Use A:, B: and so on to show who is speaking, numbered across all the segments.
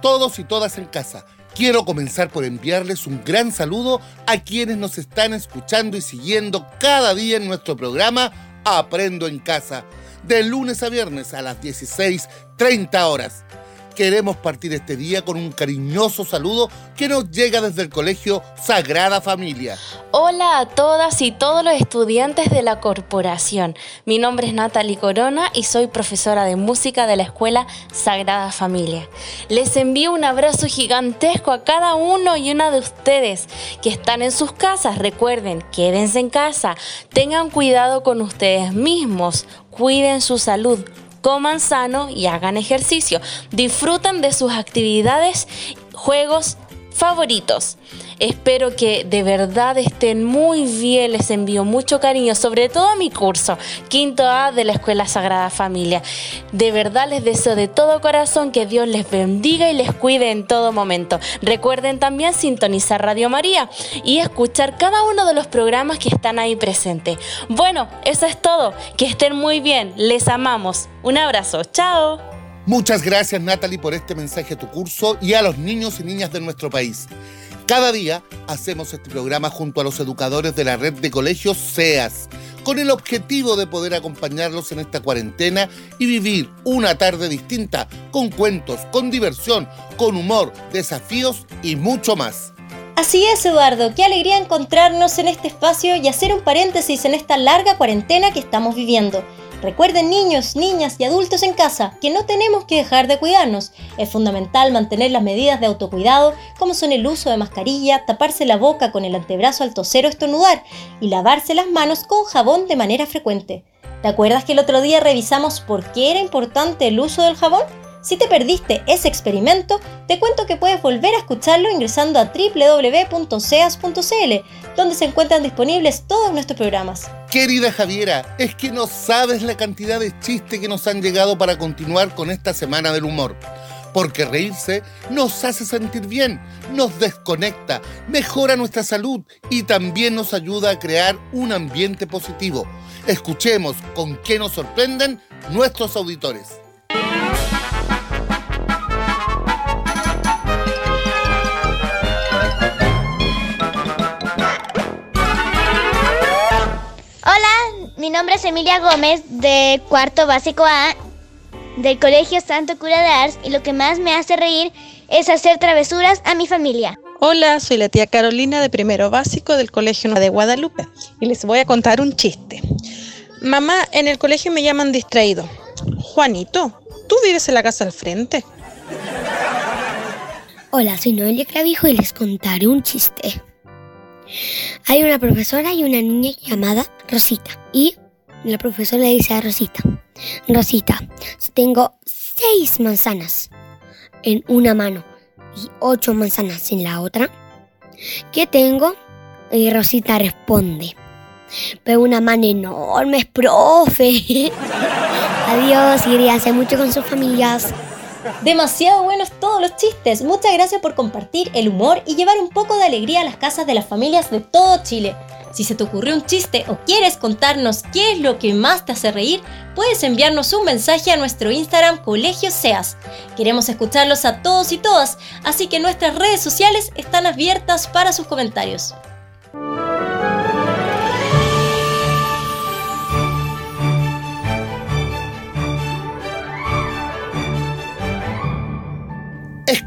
A: todos y todas en casa? Quiero comenzar por enviarles un gran saludo a quienes nos están escuchando y siguiendo cada día en nuestro programa Aprendo en Casa, de lunes a viernes a las 16.30 horas queremos partir este día con un cariñoso saludo que nos llega desde el Colegio Sagrada Familia.
B: Hola a todas y todos los estudiantes de la corporación. Mi nombre es Natalie Corona y soy profesora de música de la Escuela Sagrada Familia. Les envío un abrazo gigantesco a cada uno y una de ustedes que están en sus casas. Recuerden, quédense en casa, tengan cuidado con ustedes mismos, cuiden su salud coman sano y hagan ejercicio. Disfruten de sus actividades, juegos favoritos. Espero que de verdad estén muy bien, les envío mucho cariño, sobre todo a mi curso, quinto A de la Escuela Sagrada Familia. De verdad les deseo de todo corazón que Dios les bendiga y les cuide en todo momento. Recuerden también sintonizar Radio María y escuchar cada uno de los programas que están ahí presentes. Bueno, eso es todo, que estén muy bien, les amamos. Un abrazo, chao.
A: Muchas gracias Natalie por este mensaje a tu curso y a los niños y niñas de nuestro país. Cada día hacemos este programa junto a los educadores de la red de colegios SEAS, con el objetivo de poder acompañarlos en esta cuarentena y vivir una tarde distinta, con cuentos, con diversión, con humor, desafíos y mucho más.
C: Así es, Eduardo, qué alegría encontrarnos en este espacio y hacer un paréntesis en esta larga cuarentena que estamos viviendo. Recuerden niños, niñas y adultos en casa que no tenemos que dejar de cuidarnos. Es fundamental mantener las medidas de autocuidado como son el uso de mascarilla, taparse la boca con el antebrazo al toser o estornudar y lavarse las manos con jabón de manera frecuente. ¿Te acuerdas que el otro día revisamos por qué era importante el uso del jabón? Si te perdiste ese experimento, te cuento que puedes volver a escucharlo ingresando a www.seas.cl, donde se encuentran disponibles todos nuestros programas.
A: Querida Javiera, es que no sabes la cantidad de chistes que nos han llegado para continuar con esta semana del humor. Porque reírse nos hace sentir bien, nos desconecta, mejora nuestra salud y también nos ayuda a crear un ambiente positivo. Escuchemos con qué nos sorprenden nuestros auditores.
D: Mi nombre es Emilia Gómez, de cuarto básico A, del Colegio Santo Cura de Ars, y lo que más me hace reír es hacer travesuras a mi familia.
E: Hola, soy la tía Carolina de primero básico del Colegio de Guadalupe, y les voy a contar un chiste. Mamá, en el colegio me llaman distraído. Juanito, ¿tú vives en la casa al frente?
F: Hola, soy Noelia Clavijo y les contaré un chiste. Hay una profesora y una niña llamada Rosita. Y la profesora le dice a Rosita, Rosita, tengo seis manzanas en una mano y ocho manzanas en la otra, ¿qué tengo? Y Rosita responde, pero una mano enorme, profe. Adiós y hace mucho con sus familias.
C: Demasiado buenos todos los chistes. Muchas gracias por compartir el humor y llevar un poco de alegría a las casas de las familias de todo Chile. Si se te ocurrió un chiste o quieres contarnos qué es lo que más te hace reír, puedes enviarnos un mensaje a nuestro Instagram Colegio Seas. Queremos escucharlos a todos y todas, así que nuestras redes sociales están abiertas para sus comentarios.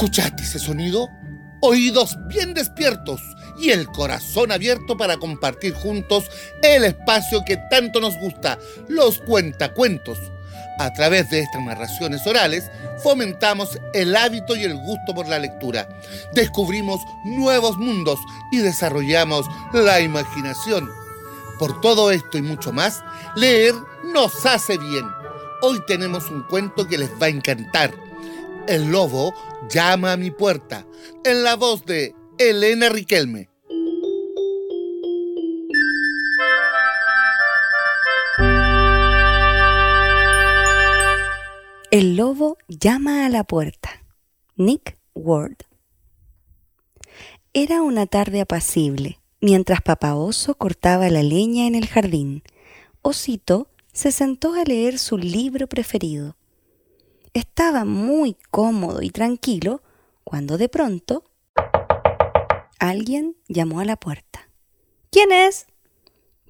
A: ¿Escuchaste ese sonido? Oídos bien despiertos y el corazón abierto para compartir juntos el espacio que tanto nos gusta, los cuentacuentos. A través de estas narraciones orales fomentamos el hábito y el gusto por la lectura. Descubrimos nuevos mundos y desarrollamos la imaginación. Por todo esto y mucho más, leer nos hace bien. Hoy tenemos un cuento que les va a encantar el lobo llama a mi puerta, en la voz de Elena Riquelme.
G: El lobo llama a la puerta. Nick Ward. Era una tarde apacible, mientras Papá Oso cortaba la leña en el jardín. Osito se sentó a leer su libro preferido Estaba muy cómodo y tranquilo cuando de pronto alguien llamó a la puerta. ¿Quién es?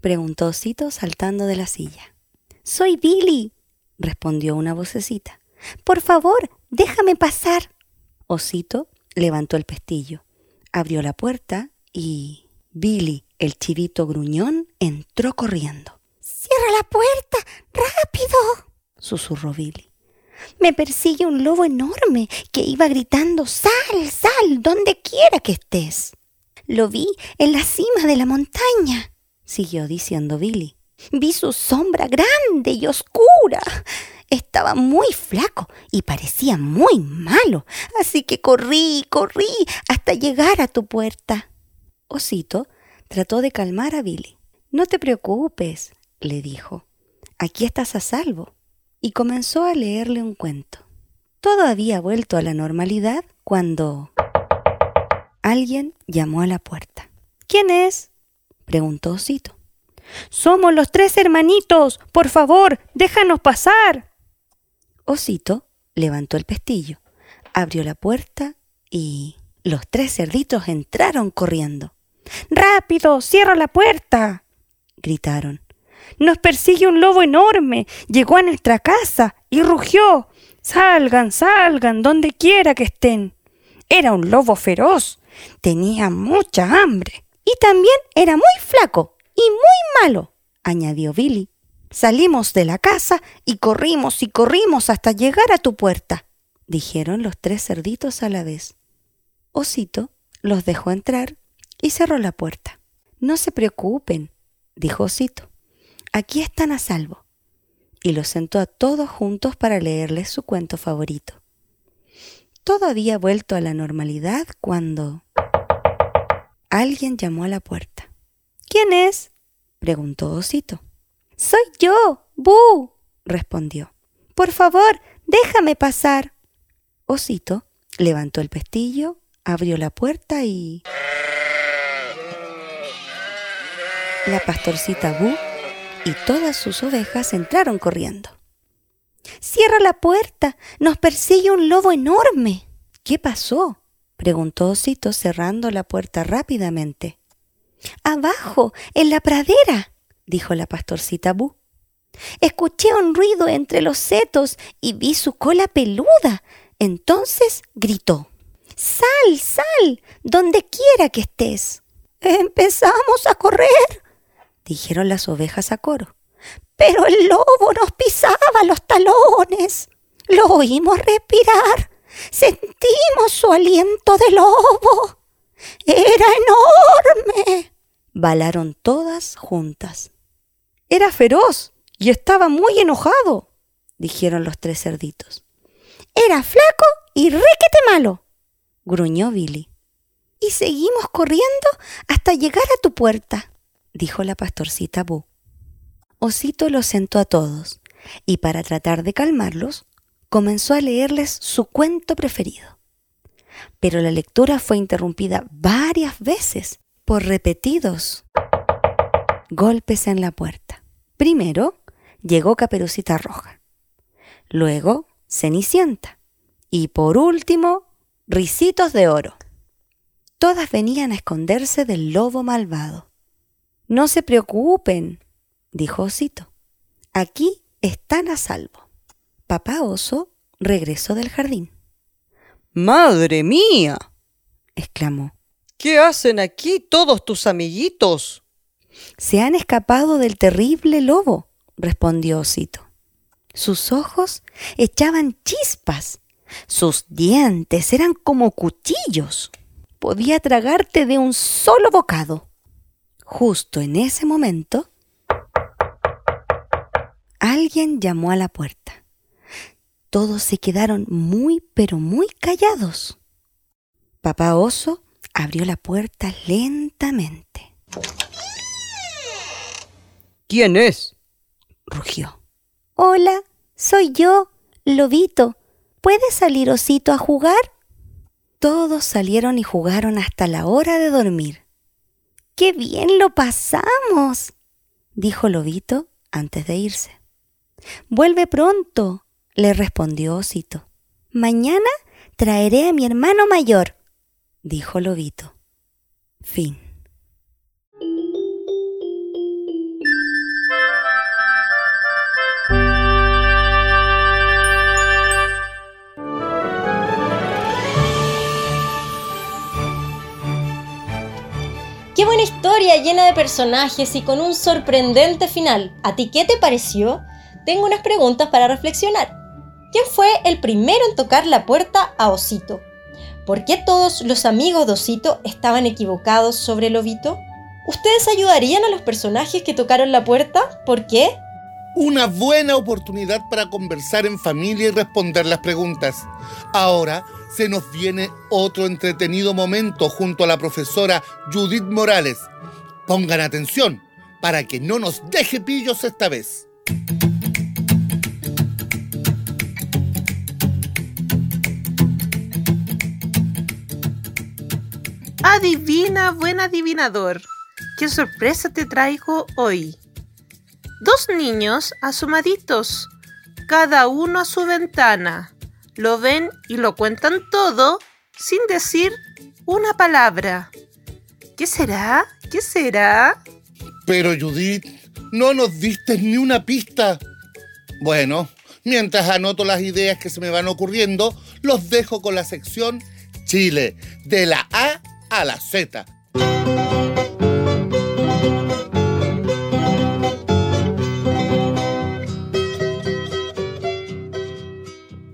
G: preguntó Osito saltando de la silla. Soy Billy, respondió una vocecita. Por favor, déjame pasar. Osito levantó el pestillo, abrió la puerta y Billy, el chivito gruñón, entró corriendo.
F: ¡Cierra la puerta! ¡Rápido!
G: susurró Billy.
F: Me persigue un lobo enorme que iba gritando Sal, sal, donde quiera que estés. Lo vi en la cima de la montaña, siguió diciendo Billy. Vi su sombra grande y oscura. Estaba muy flaco y parecía muy malo, así que corrí, corrí hasta llegar a tu puerta.
G: Osito trató de calmar a Billy. No te preocupes, le dijo. Aquí estás a salvo. Y comenzó a leerle un cuento. Todo había vuelto a la normalidad cuando alguien llamó a la puerta. ¿Quién es? preguntó Osito.
H: Somos los tres hermanitos. Por favor, déjanos pasar.
G: Osito levantó el pestillo, abrió la puerta y los tres cerditos entraron corriendo.
H: ¡Rápido! ¡Cierra la puerta! gritaron. Nos persigue un lobo enorme. Llegó a nuestra casa y rugió. Salgan, salgan, donde quiera que estén. Era un lobo feroz. Tenía mucha hambre.
F: Y también era muy flaco y muy malo, añadió Billy.
G: Salimos de la casa y corrimos y corrimos hasta llegar a tu puerta, dijeron los tres cerditos a la vez. Osito los dejó entrar y cerró la puerta. No se preocupen, dijo Osito. Aquí están a salvo. Y los sentó a todos juntos para leerles su cuento favorito. Todo había vuelto a la normalidad cuando alguien llamó a la puerta.
F: ¿Quién es?
G: preguntó Osito.
F: Soy yo, Bu, respondió. Por favor, déjame pasar.
G: Osito levantó el pestillo, abrió la puerta y... La pastorcita Bu y todas sus ovejas entraron corriendo.
F: Cierra la puerta, nos persigue un lobo enorme.
G: ¿Qué pasó? preguntó Osito cerrando la puerta rápidamente.
F: Abajo, en la pradera, dijo la pastorcita Bu. Escuché un ruido entre los setos y vi su cola peluda. Entonces gritó. Sal, sal, donde quiera que estés.
I: Empezamos a correr, dijeron las ovejas a coro. Pero el lobo nos pisaba los talones. Lo oímos respirar. Sentimos su aliento de lobo. Era enorme.
G: Balaron todas juntas. Era feroz y estaba muy enojado, dijeron los tres cerditos.
F: Era flaco y requete malo,
G: gruñó Billy.
F: Y seguimos corriendo hasta llegar a tu puerta,
G: dijo la pastorcita Bu. Osito los sentó a todos y para tratar de calmarlos, comenzó a leerles su cuento preferido. Pero la lectura fue interrumpida varias veces por repetidos golpes en la puerta. Primero llegó Caperucita Roja, luego Cenicienta y por último Ricitos de Oro. Todas venían a esconderse del lobo malvado. No se preocupen, dijo Osito. Aquí están a salvo. Papá Oso regresó del jardín.
J: ¡Madre mía!
G: exclamó.
J: ¿Qué hacen aquí todos tus amiguitos?
G: Se han escapado del terrible lobo, respondió Osito. Sus ojos echaban chispas, sus dientes eran como cuchillos. Podía tragarte de un solo bocado. Justo en ese momento, alguien llamó a la puerta. Todos se quedaron muy, pero muy callados. Papá Oso abrió la puerta lentamente.
J: ¿Quién es?
G: rugió.
F: Hola, soy yo, Lobito. ¿Puede salir Osito a jugar?
G: Todos salieron y jugaron hasta la hora de dormir.
F: ¡Qué bien lo pasamos!
G: dijo Lobito antes de irse. Vuelve pronto, le respondió Osito. Mañana traeré a mi hermano mayor, dijo Lobito. Fin.
C: Llena de personajes y con un sorprendente final. ¿A ti qué te pareció? Tengo unas preguntas para reflexionar. ¿Quién fue el primero en tocar la puerta a Osito? ¿Por qué todos los amigos de Osito estaban equivocados sobre Lobito? ¿Ustedes ayudarían a los personajes que tocaron la puerta? ¿Por qué?
A: Una buena oportunidad para conversar en familia y responder las preguntas. Ahora se nos viene otro entretenido momento junto a la profesora Judith Morales. Pongan atención para que no nos deje pillos esta vez.
E: Adivina, buen adivinador. ¿Qué sorpresa te traigo hoy? Dos niños asomaditos, cada uno a su ventana. Lo ven y lo cuentan todo sin decir una palabra. ¿Qué será? ¿Qué será?
A: Pero Judith, no nos diste ni una pista. Bueno, mientras anoto las ideas que se me van ocurriendo, los dejo con la sección Chile, de la A a la Z.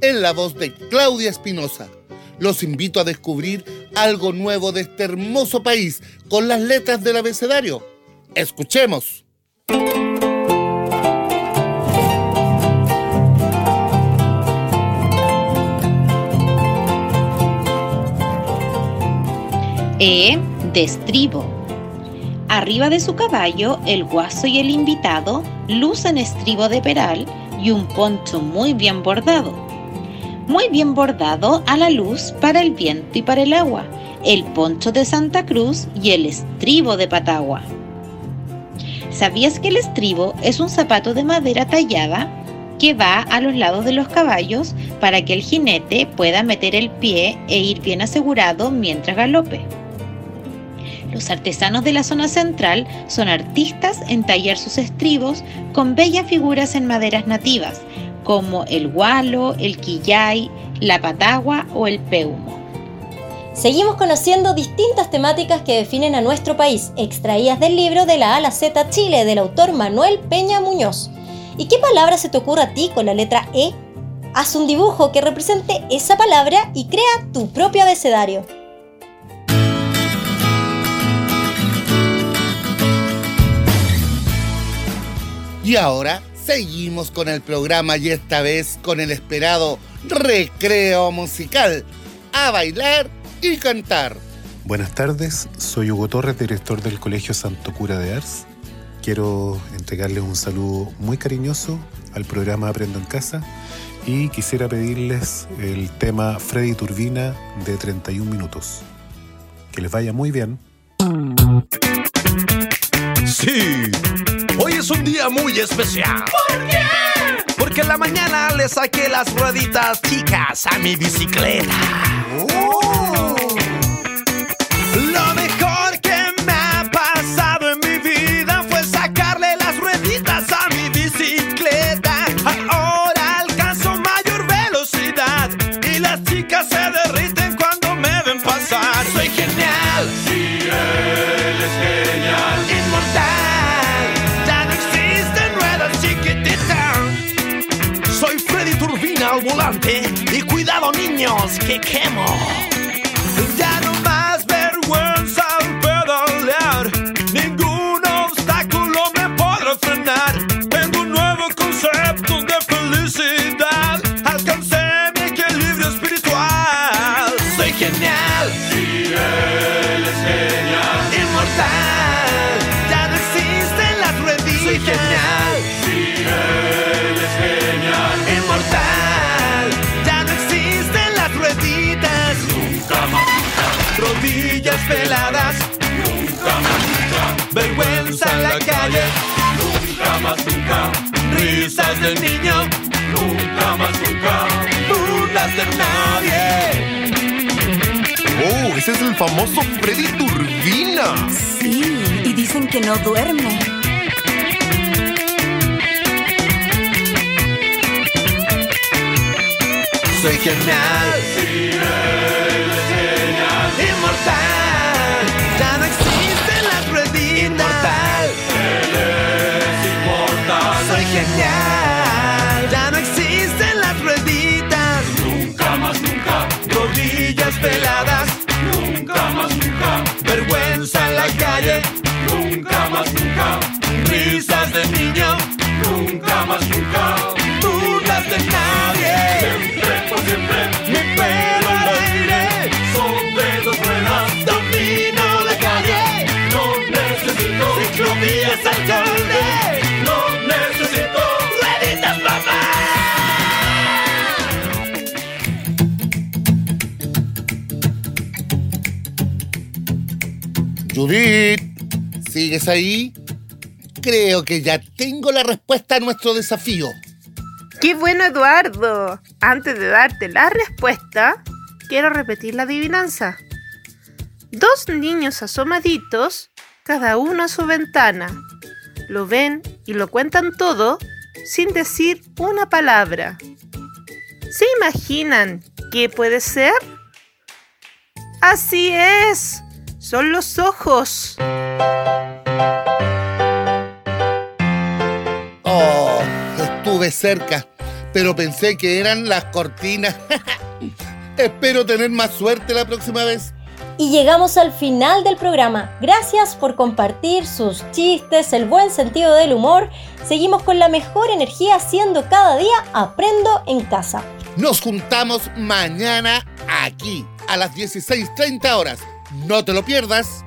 A: En la voz de Claudia Espinosa, los invito a descubrir algo nuevo de este hermoso país con las letras del abecedario. Escuchemos.
K: E de estribo. Arriba de su caballo, el guaso y el invitado lucen estribo de peral y un poncho muy bien bordado. Muy bien bordado a la luz para el viento y para el agua, el poncho de Santa Cruz y el estribo de Patagua. ¿Sabías que el estribo es un zapato de madera tallada que va a los lados de los caballos para que el jinete pueda meter el pie e ir bien asegurado mientras galope? Los artesanos de la zona central son artistas en tallar sus estribos con bellas figuras en maderas nativas, como el gualo, el quillay, la patagua o el peumo.
C: Seguimos conociendo distintas temáticas que definen a nuestro país, extraídas del libro de la A a la Z Chile del autor Manuel Peña Muñoz. ¿Y qué palabra se te ocurre a ti con la letra E? Haz un dibujo que represente esa palabra y crea tu propio abecedario.
A: Y ahora seguimos con el programa y esta vez con el esperado recreo musical. A bailar y cantar.
L: Buenas tardes, soy Hugo Torres, director del Colegio Santo Cura de Ars. Quiero entregarles un saludo muy cariñoso al programa Aprendo en Casa y quisiera pedirles el tema Freddy Turbina de 31 minutos. Que les vaya muy bien.
M: Sí, hoy es un día muy especial. ¿Por qué? Porque en la mañana le saqué las rueditas chicas a mi bicicleta. Lo que quemo. Ya no más vergüenza al pedalear. Ningún obstáculo me podrá frenar. Tengo un nuevo concepto de felicidad. Alcancé mi equilibrio espiritual. Soy genial. Sí, él es genial. Inmortal. Ya no existen las rueditas. Soy genial. Rodillas peladas. Nunca más. Vergüenza en la calle. Nunca más, nunca. Risas del niño. Nunca más. más nunca burlas de nadie.
N: Oh, ese es el famoso Freddy Turbina.
O: Sí, y dicen que no duerme.
M: Soy genial. Inmortal. Ya no existen las rueditas. Inmortal. inmortal. Soy genial. Ya no existen las rueditas. Nunca más, nunca. Rodillas peladas. Nunca más, nunca. Vergüenza en la calle.
A: Judith, ¿sigues ahí? Creo que ya tengo la respuesta a nuestro desafío.
E: ¡Qué bueno, Eduardo! Antes de darte la respuesta, quiero repetir la adivinanza. Dos niños asomaditos, cada uno a su ventana. Lo ven y lo cuentan todo sin decir una palabra. ¿Se imaginan qué puede ser? Así es, son los ojos.
A: Oh, estuve cerca, pero pensé que eran las cortinas. Espero tener más suerte la próxima vez.
C: Y llegamos al final del programa. Gracias por compartir sus chistes, el buen sentido del humor. Seguimos con la mejor energía haciendo cada día Aprendo en casa.
A: Nos juntamos mañana aquí a las 16.30 horas. No te lo pierdas.